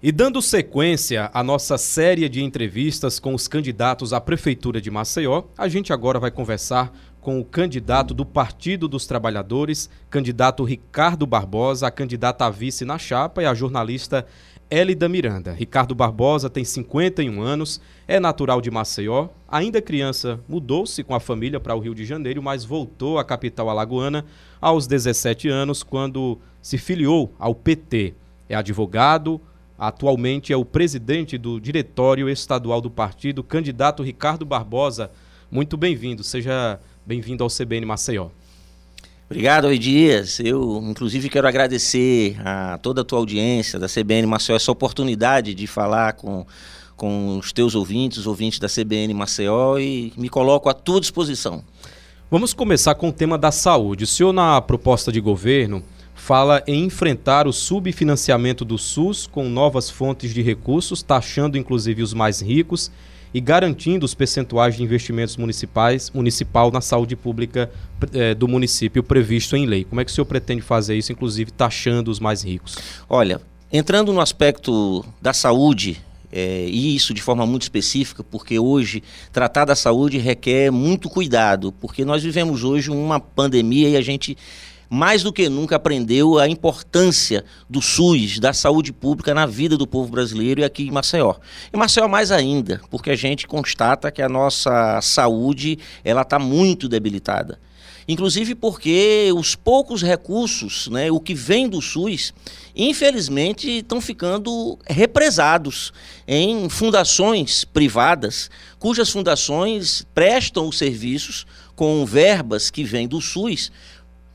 E dando sequência à nossa série de entrevistas com os candidatos à Prefeitura de Maceió, a gente agora vai conversar com o candidato do Partido dos Trabalhadores, candidato Ricardo Barbosa, a candidata a vice na chapa e a jornalista Elida Miranda. Ricardo Barbosa tem 51 anos, é natural de Maceió, ainda criança mudou-se com a família para o Rio de Janeiro, mas voltou à capital alagoana aos 17 anos, quando se filiou ao PT. É advogado, Atualmente é o presidente do Diretório Estadual do Partido, candidato Ricardo Barbosa. Muito bem-vindo, seja bem-vindo ao CBN Maceió. Obrigado, Oi Dias. Eu, inclusive, quero agradecer a toda a tua audiência da CBN Maceió essa oportunidade de falar com, com os teus ouvintes, os ouvintes da CBN Maceió e me coloco à tua disposição. Vamos começar com o tema da saúde. O senhor, na proposta de governo, fala em enfrentar o subfinanciamento do SUS com novas fontes de recursos, taxando inclusive os mais ricos e garantindo os percentuais de investimentos municipais municipal na saúde pública eh, do município previsto em lei. Como é que o senhor pretende fazer isso, inclusive taxando os mais ricos? Olha, entrando no aspecto da saúde, é, e isso de forma muito específica, porque hoje tratar da saúde requer muito cuidado, porque nós vivemos hoje uma pandemia e a gente mais do que nunca aprendeu a importância do SUS, da saúde pública na vida do povo brasileiro e aqui em Maceió. E Maceió mais ainda, porque a gente constata que a nossa saúde ela está muito debilitada. Inclusive porque os poucos recursos, né, o que vem do SUS, infelizmente estão ficando represados em fundações privadas, cujas fundações prestam os serviços com verbas que vêm do SUS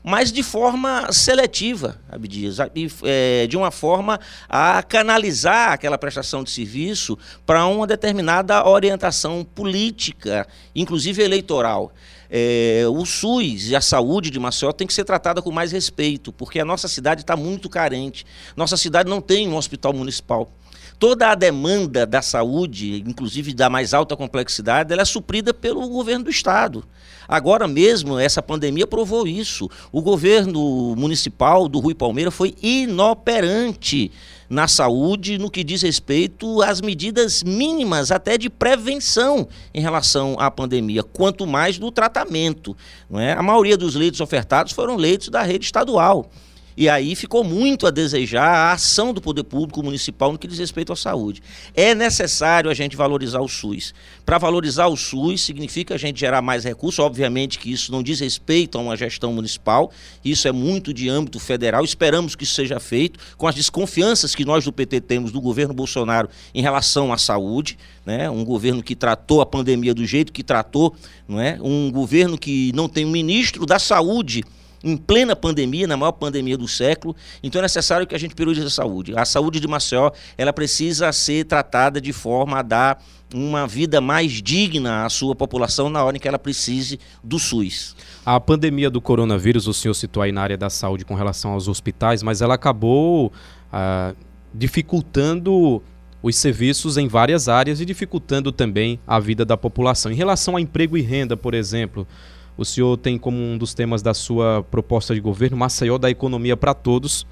mas de forma seletiva, Abdias, é, de uma forma a canalizar aquela prestação de serviço para uma determinada orientação política, inclusive eleitoral. É, o SUS e a saúde de Maceió tem que ser tratada com mais respeito, porque a nossa cidade está muito carente. Nossa cidade não tem um hospital municipal. Toda a demanda da saúde, inclusive da mais alta complexidade, ela é suprida pelo governo do Estado. Agora mesmo, essa pandemia provou isso. O governo municipal do Rui Palmeira foi inoperante na saúde no que diz respeito às medidas mínimas, até de prevenção em relação à pandemia, quanto mais do tratamento. Não é? A maioria dos leitos ofertados foram leitos da rede estadual. E aí ficou muito a desejar a ação do poder público municipal no que diz respeito à saúde. É necessário a gente valorizar o SUS. Para valorizar o SUS significa a gente gerar mais recursos, obviamente que isso não diz respeito a uma gestão municipal, isso é muito de âmbito federal, esperamos que isso seja feito com as desconfianças que nós do PT temos do governo Bolsonaro em relação à saúde, né? Um governo que tratou a pandemia do jeito que tratou, não é? Um governo que não tem um ministro da saúde em plena pandemia, na maior pandemia do século. Então é necessário que a gente priorize a saúde. A saúde de Maceió, ela precisa ser tratada de forma a dar uma vida mais digna à sua população na hora em que ela precise do SUS. A pandemia do coronavírus, o senhor citou aí na área da saúde com relação aos hospitais, mas ela acabou ah, dificultando os serviços em várias áreas e dificultando também a vida da população. Em relação a emprego e renda, por exemplo, o senhor tem como um dos temas da sua proposta de governo Maceió da economia para todos.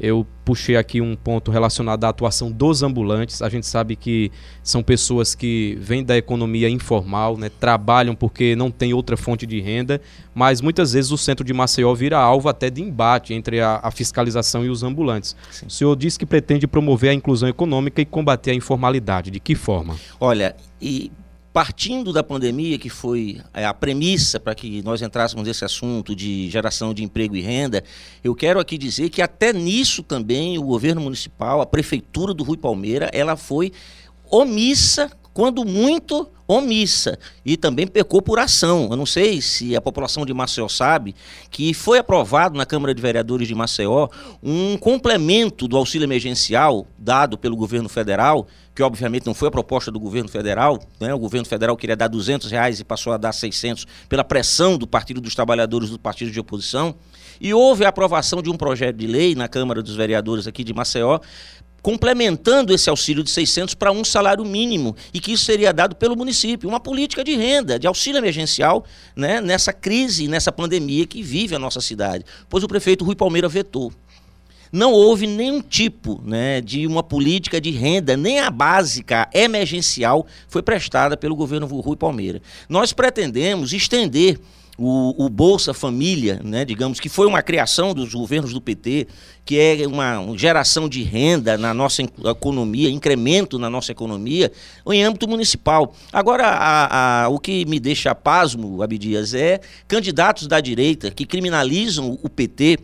Eu puxei aqui um ponto relacionado à atuação dos ambulantes. A gente sabe que são pessoas que vêm da economia informal, né, trabalham porque não tem outra fonte de renda, mas muitas vezes o centro de Maceió vira alvo até de embate entre a, a fiscalização e os ambulantes. Sim. O senhor diz que pretende promover a inclusão econômica e combater a informalidade. De que forma? Olha, e partindo da pandemia, que foi é, a premissa para que nós entrássemos nesse assunto de geração de emprego e renda, eu quero aqui dizer que até nisso também o governo municipal, a prefeitura do Rui Palmeira, ela foi omissa, quando muito omissa e também pecou por ação. Eu não sei se a população de Maceió sabe que foi aprovado na Câmara de Vereadores de Maceió um complemento do auxílio emergencial dado pelo governo federal que obviamente não foi a proposta do governo federal, né? o governo federal queria dar 200 reais e passou a dar 600 pela pressão do Partido dos Trabalhadores do Partido de Oposição, e houve a aprovação de um projeto de lei na Câmara dos Vereadores aqui de Maceió, complementando esse auxílio de 600 para um salário mínimo e que isso seria dado pelo município, uma política de renda, de auxílio emergencial, né, nessa crise, nessa pandemia que vive a nossa cidade. Pois o prefeito Rui Palmeira vetou. não houve nenhum tipo né, de uma política de renda, nem a básica emergencial foi prestada pelo governo Rui Palmeira. Nós pretendemos estender o, o, Bolsa Família, né, digamos que foi uma criação dos governos do PT, que é uma, geração de renda na nossa economia, incremento na nossa economia, em âmbito municipal. Agora, a, a, o que me deixa pasmo, Abdias, é candidatos da direita que criminalizam o PT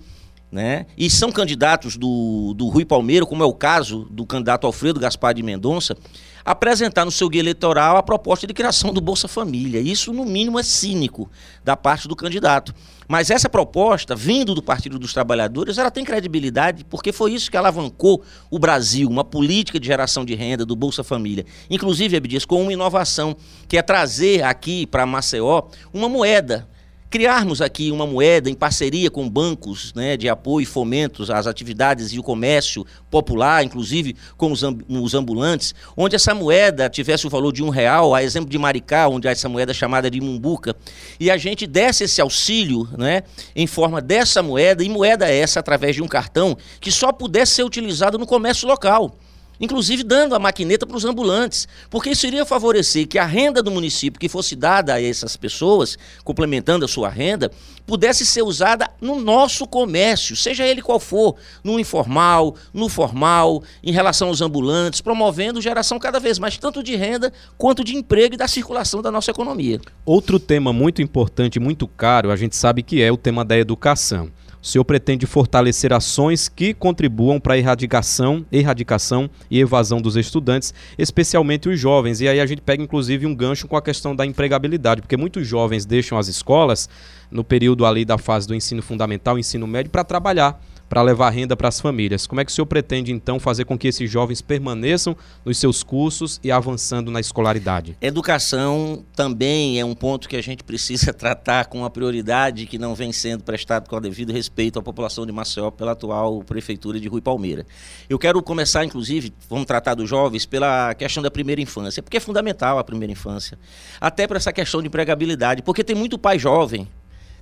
né? E são candidatos do, do Rui Palmeiro, como é o caso do candidato Alfredo Gaspar de Mendonça, apresentar no seu guia eleitoral a proposta de criação do Bolsa Família. Isso, no mínimo, é cínico da parte do candidato. Mas essa proposta, vindo do Partido dos Trabalhadores, ela tem credibilidade porque foi isso que alavancou o Brasil, uma política de geração de renda do Bolsa Família. Inclusive, Abdias, com uma inovação, que é trazer aqui para Maceió uma moeda criarmos aqui uma moeda em parceria com bancos né, de apoio e fomentos às atividades e o comércio popular, inclusive com os, ambulantes, onde essa moeda tivesse o valor de um real, a exemplo de Maricá, onde essa moeda chamada de mumbuca, e a gente desse esse auxílio né, em forma dessa moeda, e moeda essa através de um cartão que só pudesse ser utilizado no comércio local inclusive dando a maquineta para os ambulantes, porque isso iria favorecer que a renda do município que fosse dada a essas pessoas, complementando a sua renda, pudesse ser usada no nosso comércio, seja ele qual for, no informal, no formal, em relação aos ambulantes, promovendo geração cada vez mais tanto de renda quanto de emprego e da circulação da nossa economia. Outro tema muito importante, muito caro, a gente sabe que é o tema da educação. O senhor pretende fortalecer ações que contribuam para a erradicação, erradicação e evasão dos estudantes, especialmente os jovens. E aí a gente pega inclusive um gancho com a questão da empregabilidade, porque muitos jovens deixam as escolas no período ali da fase do ensino fundamental, ensino médio, para trabalhar para levar renda para as famílias. Como é que o senhor pretende, então, fazer com que esses jovens permaneçam nos seus cursos e avançando na escolaridade? Educação também é um ponto que a gente precisa tratar com uma prioridade que não vem sendo prestado com o devido respeito à população de Maceió pela atual prefeitura de Rui Palmeira. Eu quero começar, inclusive, vamos tratar dos jovens pela questão da primeira infância, porque é fundamental a primeira infância. Até para essa questão de empregabilidade, porque tem muito pai jovem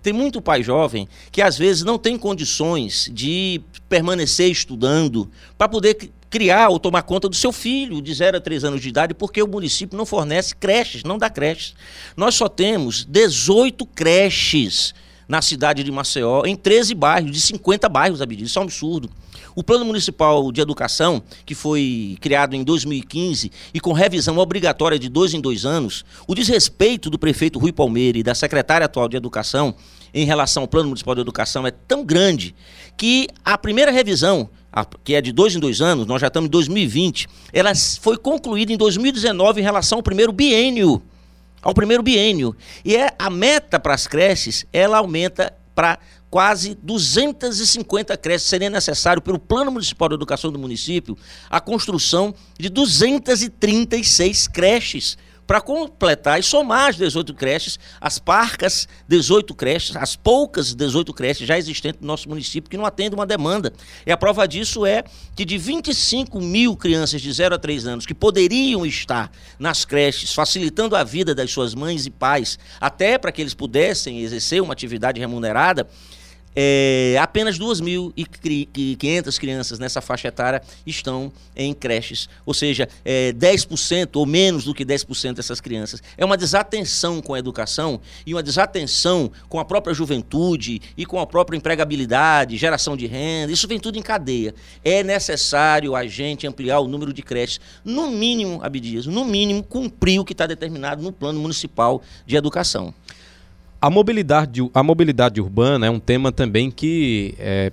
tem muito pai jovem que às vezes não tem condições de permanecer estudando para poder criar ou tomar conta do seu filho de 0 a 3 anos de idade, porque o município não fornece creches, não dá creches. Nós só temos 18 creches na cidade de Maceió, em 13 bairros, de 50 bairros, Abdias. Isso é um absurdo. O Plano Municipal de Educação, que foi criado em 2015 e com revisão obrigatória de dois em dois anos, o desrespeito do prefeito Rui Palmeira e da secretária atual de Educação em relação ao Plano Municipal de Educação é tão grande que a primeira revisão, que é de dois em dois anos, nós já estamos em 2020, ela foi concluída em 2019 em relação ao primeiro biênio. Ao primeiro biênio. E é a meta para as creches, ela aumenta para quase 250 creches. Seria necessário, pelo Plano Municipal de Educação do município, a construção de 236 creches para completar e somar as 18 creches, as parcas 18 creches, as poucas 18 creches já existentes no nosso município que não atendem uma demanda. E a prova disso é que de 25 mil crianças de 0 a 3 anos que poderiam estar nas creches, facilitando a vida das suas mães e pais, até para que eles pudessem exercer uma atividade remunerada, é, apenas 2.500 crianças nessa faixa etária estão em creches, ou seja, é, 10% ou menos do que 10% dessas crianças. É uma desatenção com a educação e uma desatenção com a própria juventude e com a própria empregabilidade, geração de renda, isso vem tudo em cadeia. É necessário a gente ampliar o número de creches, no mínimo, Abdias, no mínimo, cumprir o que está determinado no Plano Municipal de Educação. A mobilidade, a mobilidade urbana é um tema também que é,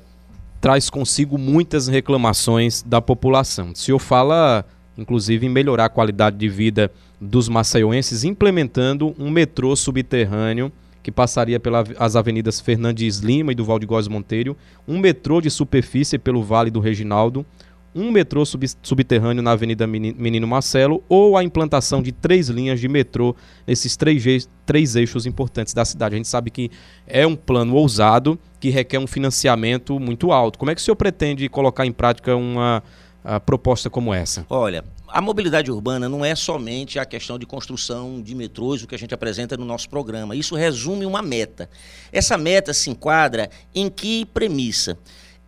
traz consigo muitas reclamações da população. O senhor fala, inclusive, em melhorar a qualidade de vida dos maceioenses, implementando um metrô subterrâneo que passaria pelas avenidas Fernandes Lima e do Góes Monteiro, um metrô de superfície pelo Vale do Reginaldo, um metrô sub subterrâneo na Avenida Menino Marcelo ou a implantação de três linhas de metrô nesses três, três eixos importantes da cidade. A gente sabe que é um plano ousado que requer um financiamento muito alto. Como é que o senhor pretende colocar em prática uma proposta como essa? Olha, a mobilidade urbana não é somente a questão de construção de metrôs, o que a gente apresenta no nosso programa. Isso resume uma meta. Essa meta se enquadra em que premissa?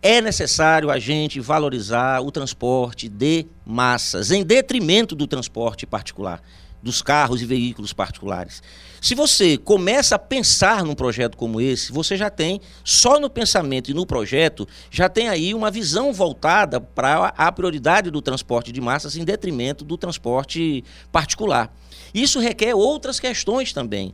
É necessário a gente valorizar o transporte de massas, em detrimento do transporte particular, dos carros e veículos particulares. Se você começa a pensar num projeto como esse, você já tem, só no pensamento e no projeto, já tem aí uma visão voltada para a prioridade do transporte de massas em detrimento do transporte particular. Isso requer outras questões também.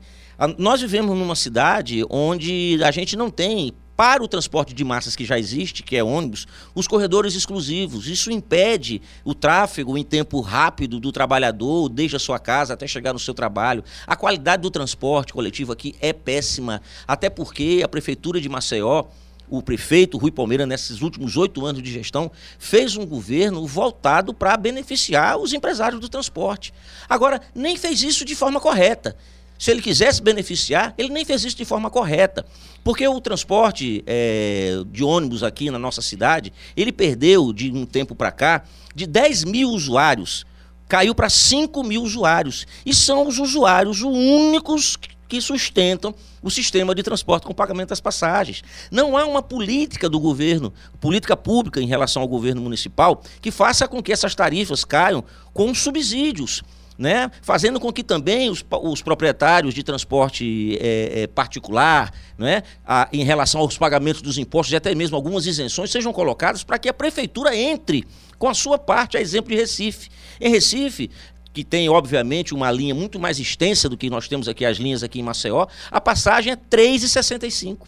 Nós vivemos numa cidade onde a gente não tem para o transporte de massas que já existe, que é ônibus, os corredores exclusivos. Isso impede o tráfego em tempo rápido do trabalhador, desde a sua casa até chegar no seu trabalho. A qualidade do transporte coletivo aqui é péssima, até porque a prefeitura de Maceió o prefeito Rui Palmeira, nesses últimos oito anos de gestão, fez um governo voltado para beneficiar os empresários do transporte. Agora, nem fez isso de forma correta. Se ele quisesse beneficiar, ele nem fez isso de forma correta. Porque o transporte é, de ônibus aqui na nossa cidade, ele perdeu de um tempo para cá de 10 mil usuários, caiu para 5 mil usuários. E são os usuários os únicos que sustentam o sistema de transporte com pagamento das passagens. Não há uma política do governo, política pública em relação ao governo municipal, que faça com que essas tarifas caiam com subsídios né? fazendo com que também os, os proprietários de transporte é, é, particular, né? A, em relação aos pagamentos dos impostos e até mesmo algumas isenções sejam colocadas para que a prefeitura entre com a sua parte, a exemplo de Recife. Em Recife, que tem, obviamente, uma linha muito mais extensa do que nós temos aqui, as linhas aqui em Maceió, a passagem é R$ 3,65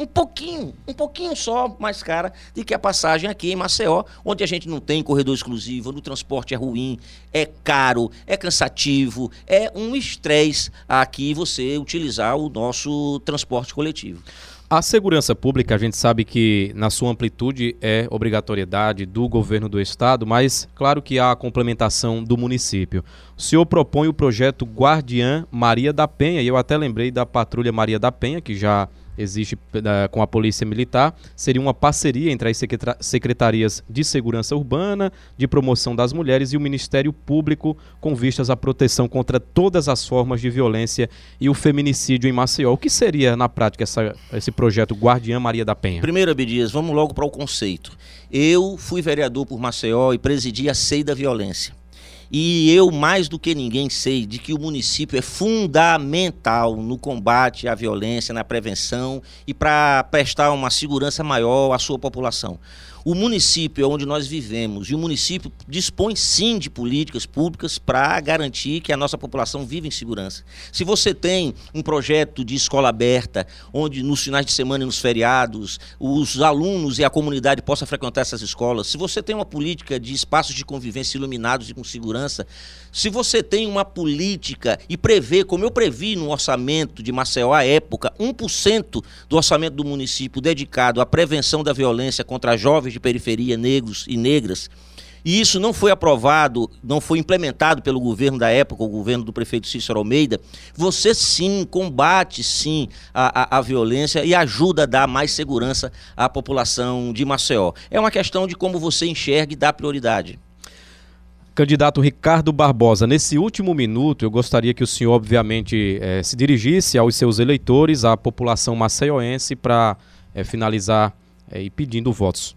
um pouquinho, um pouquinho só mais cara do que a passagem aqui em Maceió, onde a gente não tem corredor exclusivo, o transporte é ruim, é caro, é cansativo, é um estresse aqui você utilizar o nosso transporte coletivo. A segurança pública, a gente sabe que na sua amplitude é obrigatoriedade do governo do estado, mas claro que há a complementação do município. O senhor propõe o projeto Guardiã Maria da Penha, e eu até lembrei da Patrulha Maria da Penha, que já existe uh, com a Polícia Militar, seria uma parceria entre as secretarias de Segurança Urbana, de Promoção das Mulheres e o Ministério Público, com vistas à proteção contra todas as formas de violência e o feminicídio em Maceió. O que seria, na prática, essa, esse projeto Guardiã Maria da Penha? Primeiro, Abdias, vamos logo para o conceito. Eu fui vereador por Maceió e presidi a SEI da Violência. E eu, mais do que ninguém, sei de que o município é fundamental no combate à violência, na prevenção e para prestar uma segurança maior à sua população. O município é onde nós vivemos e o município dispõe sim de políticas públicas para garantir que a nossa população vive em segurança. Se você tem um projeto de escola aberta, onde nos finais de semana e nos feriados os alunos e a comunidade possam frequentar essas escolas, se você tem uma política de espaços de convivência iluminados e com segurança, se você tem uma política e prevê, como eu previ no orçamento de Maceió à época, 1% do orçamento do município dedicado à prevenção da violência contra jovens de periferia, negros e negras, e isso não foi aprovado, não foi implementado pelo governo da época, o governo do prefeito Cícero Almeida, você sim combate sim a, a, a, violência e ajuda a dar mais segurança à população de Maceió. É uma questão de como você enxerga e dá prioridade. Candidato Ricardo Barbosa, nesse último minuto eu gostaria que o senhor, obviamente, eh, se dirigisse aos seus eleitores, à população maceioense, para eh, finalizar eh, e pedindo votos.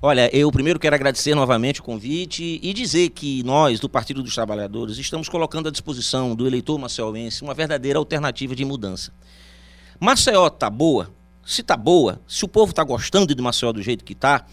Olha, eu primeiro quero agradecer novamente o convite e dizer que nós, do Partido dos Trabalhadores, estamos colocando à disposição do eleitor maceioense uma verdadeira alternativa de mudança. Maceió está boa? Se está boa, se o povo está gostando de Maceió do jeito que está,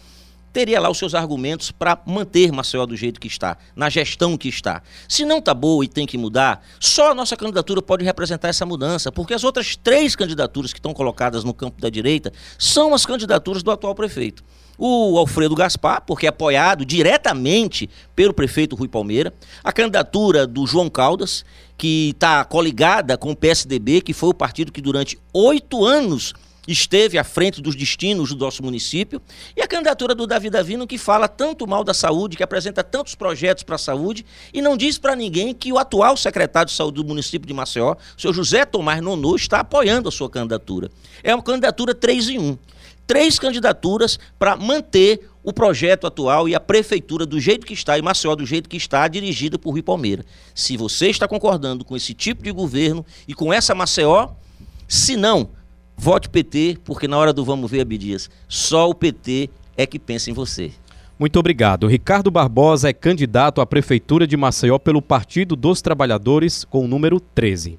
teria lá os seus argumentos para manter Maceió do jeito que está, na gestão que está. Se não está boa e tem que mudar, só a nossa candidatura pode representar essa mudança, porque as outras três candidaturas que estão colocadas no campo da direita são as candidaturas do atual prefeito. O Alfredo Gaspar, porque é apoiado diretamente pelo prefeito Rui Palmeira. A candidatura do João Caldas, que está coligada com o PSDB, que foi o partido que durante oito anos esteve à frente dos destinos do nosso município, e a candidatura do Davi Davino, que fala tanto mal da saúde, que apresenta tantos projetos para a saúde, e não diz para ninguém que o atual secretário de saúde do município de Maceió, o senhor José Tomás Nonô, está apoiando a sua candidatura. É uma candidatura 3 em 1. Três candidaturas para manter o projeto atual e a prefeitura do jeito que está, e Maceió do jeito que está, dirigida por Rui Palmeira. Se você está concordando com esse tipo de governo e com essa Maceió, se não, Vote PT, porque na hora do vamos ver, Abdias, só o PT é que pensa em você. Muito obrigado. Ricardo Barbosa é candidato à Prefeitura de Maceió pelo Partido dos Trabalhadores com o número 13.